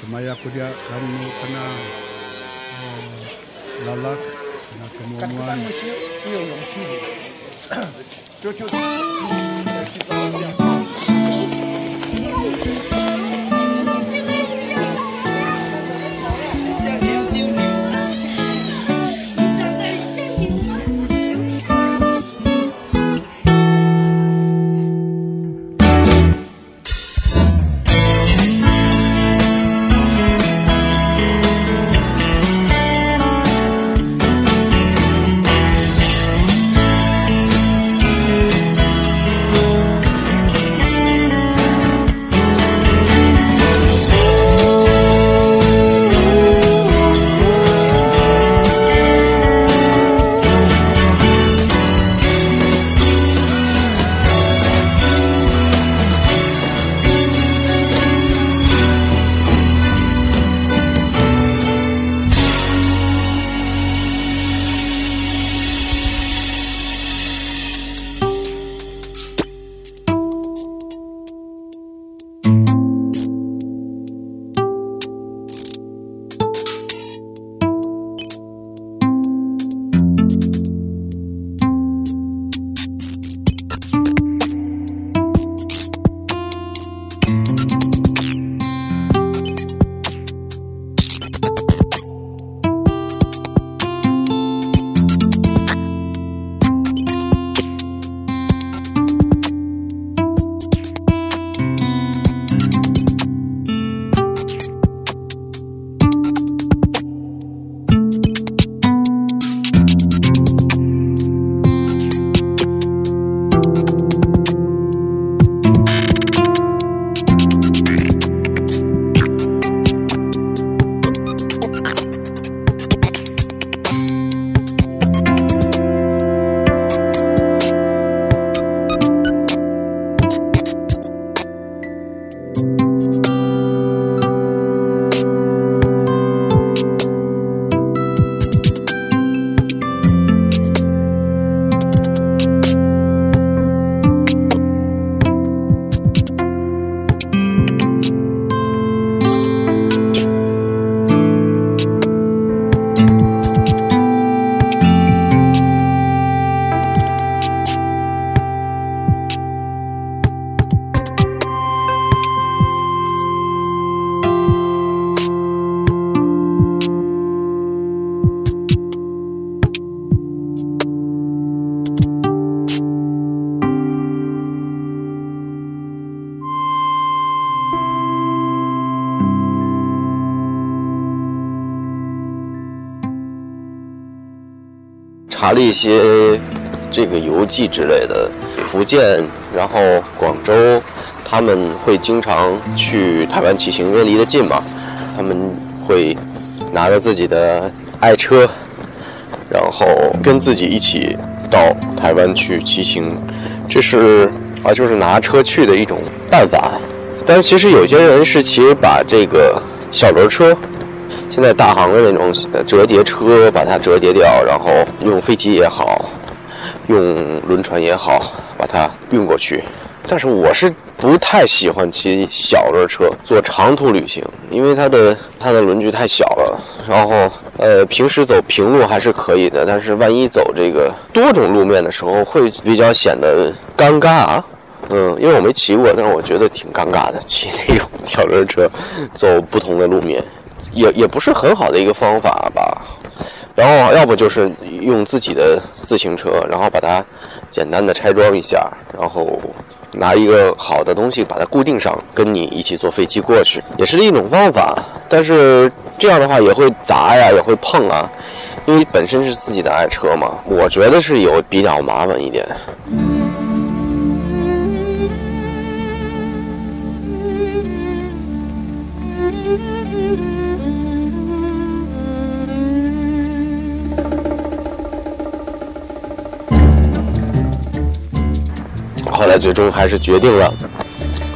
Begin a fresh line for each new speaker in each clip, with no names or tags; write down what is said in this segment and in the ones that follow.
kemaya kudia kami kena eh, lalak kena kemuan
Kan kita masih iyo yang. Cucu.
查了一些这个游记之类的，福建，然后广州，他们会经常去台湾骑行，因为离得近嘛，他们会拿着自己的爱车，然后跟自己一起到台湾去骑行，这是啊，就是拿车去的一种办法。但其实有些人是其实把这个小轮车现在大航的那种折叠车，把它折叠掉，然后用飞机也好，用轮船也好，把它运过去。但是我是不太喜欢骑小轮车做长途旅行，因为它的它的轮距太小了。然后呃，平时走平路还是可以的，但是万一走这个多种路面的时候，会比较显得尴尬啊。嗯，因为我没骑过，但是我觉得挺尴尬的，骑那种小轮车走不同的路面。也也不是很好的一个方法吧。然后要不就是用自己的自行车，然后把它简单的拆装一下，然后拿一个好的东西把它固定上，跟你一起坐飞机过去，也是一种方法。但是这样的话也会砸呀，也会碰啊，因为本身是自己的爱车嘛，我觉得是有比较麻烦一点。来最终还是决定了，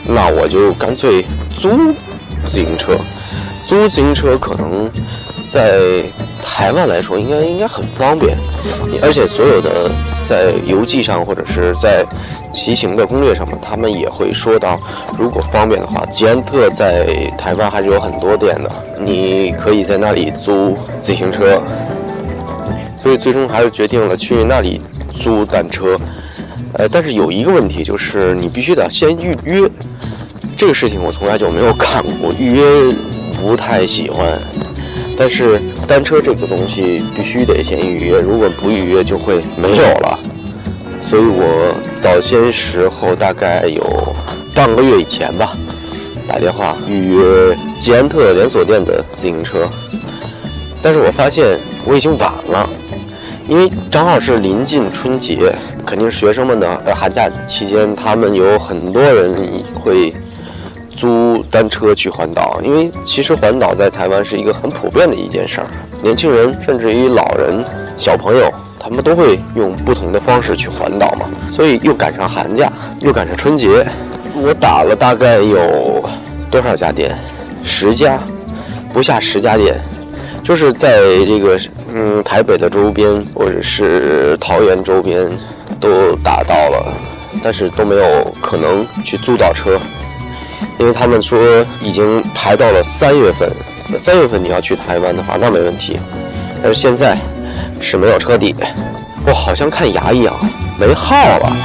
那我就干脆租自行车。租自行车可能在台湾来说，应该应该很方便，而且所有的在邮寄上或者是在骑行的攻略上面，他们也会说到，如果方便的话，捷安特在台湾还是有很多店的，你可以在那里租自行车。所以最终还是决定了去那里租单车。呃，但是有一个问题，就是你必须得先预约。这个事情我从来就没有干过，预约不太喜欢。但是单车这个东西必须得先预约，如果不预约就会没有了。所以我早些时候大概有半个月以前吧，打电话预约捷安特连锁店的自行车，但是我发现我已经晚了，因为正好是临近春节，肯定是学生们的呃寒假期间，他们有很多人会。租单车去环岛，因为其实环岛在台湾是一个很普遍的一件事儿，年轻人甚至于老人、小朋友，他们都会用不同的方式去环岛嘛。所以又赶上寒假，又赶上春节，我打了大概有多少家店？十家，不下十家店，就是在这个嗯台北的周边或者是桃园周边都打到了，但是都没有可能去租到车。因为他们说已经排到了三月份，三月份你要去台湾的话，那没问题。但是现在是没有车底，我，好像看牙一样，没号了。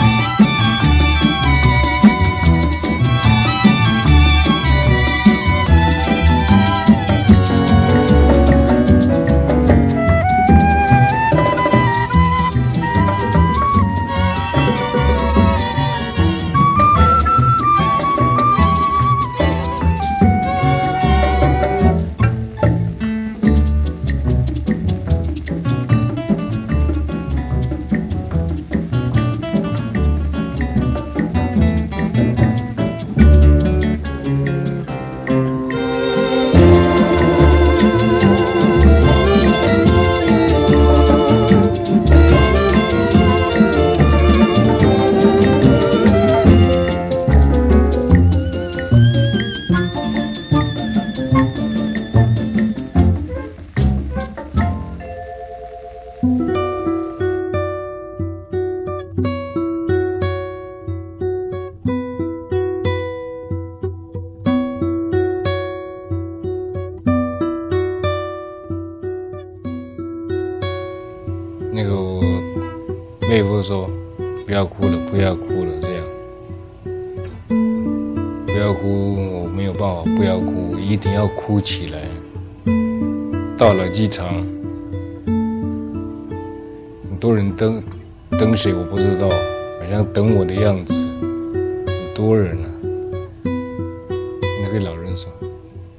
一定要哭起来，到了机场，很多人等等谁我不知道，好像等我的样子，很多人啊。那个老人说：“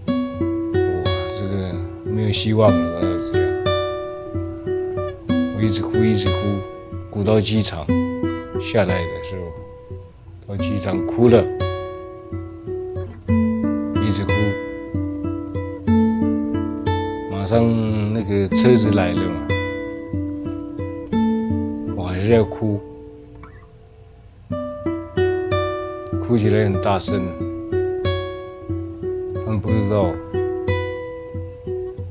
哇，这个没有希望了，这样。”我一直哭，一直哭，哭到机场下来的时候，到机场哭了。一直哭上那个车子来了嘛，我还是要哭，哭起来很大声。他们不知道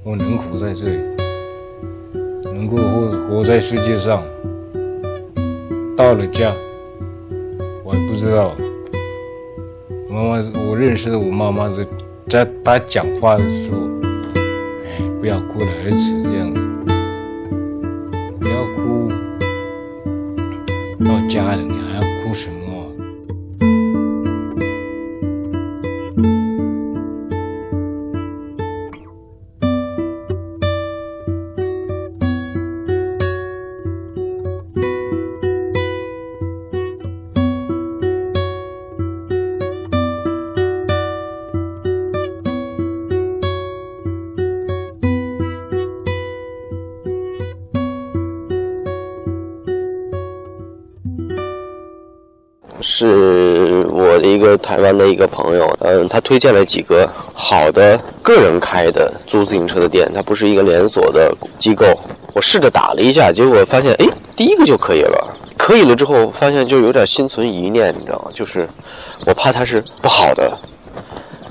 我能苦在这里，能够活活在世界上。到了家，我还不知道。妈妈，我认识的我妈妈在在她讲话的时候。不要哭了，儿子，这样不要哭，到家了，你还是我的一个台湾的一个朋友，嗯，他推荐了几个好的个人开的租自行车的店，它不是一个连锁的机构。我试着打了一下，结果发现，哎，第一个就可以了。可以了之后，发现就有点心存疑念，你知道吗？就是我怕它是不好的，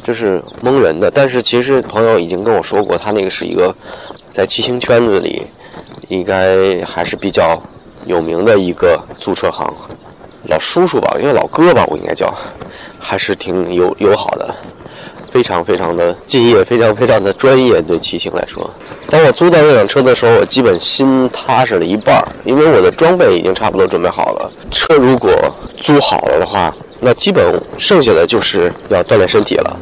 就是蒙人的。但是其实朋友已经跟我说过，他那个是一个在骑行圈子里应该还是比较有名的一个租车行。
老叔叔吧，因为老哥吧，我应该叫，还是挺友友好的，非常非常的敬业，非常非常的专业。对骑行来说，当我租到那辆车的时候，我基本心踏实了一半，因为我的装备已经差不多准备好了。车如果租好了的话，那基本剩下的就是要锻炼身体了。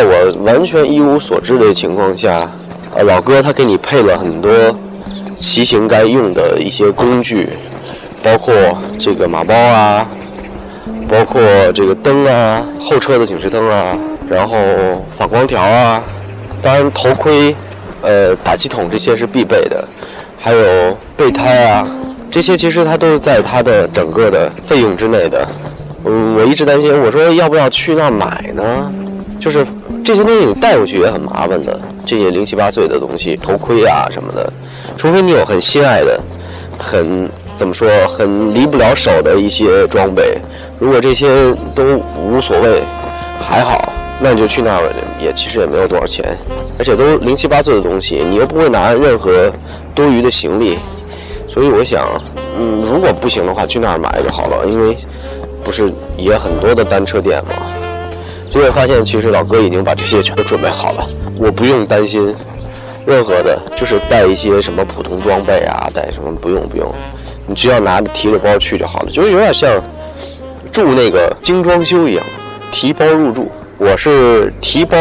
在我完全一无所知的情况下，呃，老哥他给你配了很多骑行该用的一些工具，包括这个马包啊，包括这个灯啊，后车的警示灯啊，然后反光条啊，当然头盔、呃打气筒这些是必备的，还有备胎啊，这些其实它都是在它的整个的费用之内的。嗯，我一直担心，我说要不要去那买呢？就是这些东西你带回去也很麻烦的，这些零七八碎的东西，头盔啊什么的，除非你有很心爱的、很怎么说、很离不了手的一些装备。如果这些都无所谓，还好，那你就去那儿也其实也没有多少钱，而且都零七八碎的东西，你又不会拿任何多余的行李，所以我想，嗯，如果不行的话，去那儿买就好了，因为不是也很多的单车店嘛。结果发现，其实老哥已经把这些全都准备好了，我不用担心任何的，就是带一些什么普通装备啊，带什么不用不用，你只要拿着提着包去就好了，就是有点像住那个精装修一样，提包入住。我是提包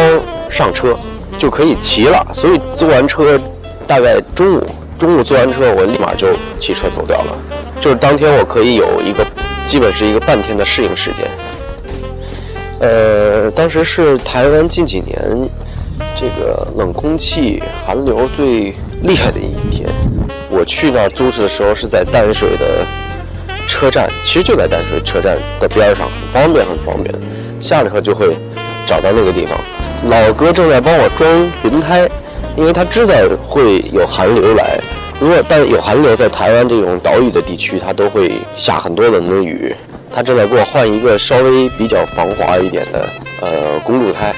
上车就可以骑了，所以坐完车大概中午，中午坐完车我立马就骑车走掉了，就是当天我可以有一个基本是一个半天的适应时间。呃，当时是台湾近几年这个冷空气寒流最厉害的一天。我去那儿租车的时候是在淡水的车站，其实就在淡水车站的边上，很方便，很方便。下了车就会找到那个地方。老哥正在帮我装轮胎，因为他知道会有寒流来。如果但有寒流，在台湾这种岛屿的地区，它都会下很多冷的雨。他正在给我换一个稍微比较防滑一点的呃公路胎，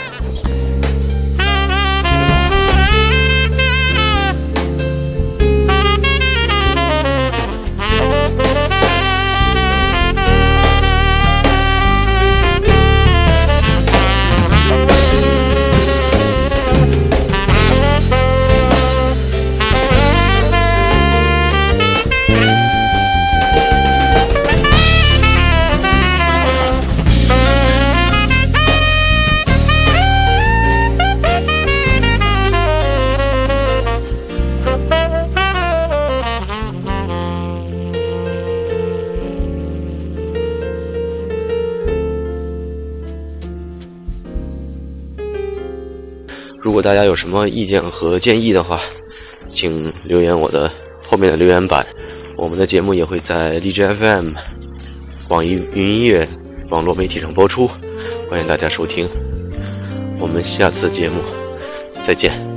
大家有什么意见和建议的话，请留言我的后面的留言板。我们的节目也会在荔枝 FM、网易云音乐网络媒体上播出，欢迎大家收听。我们下次节目再见。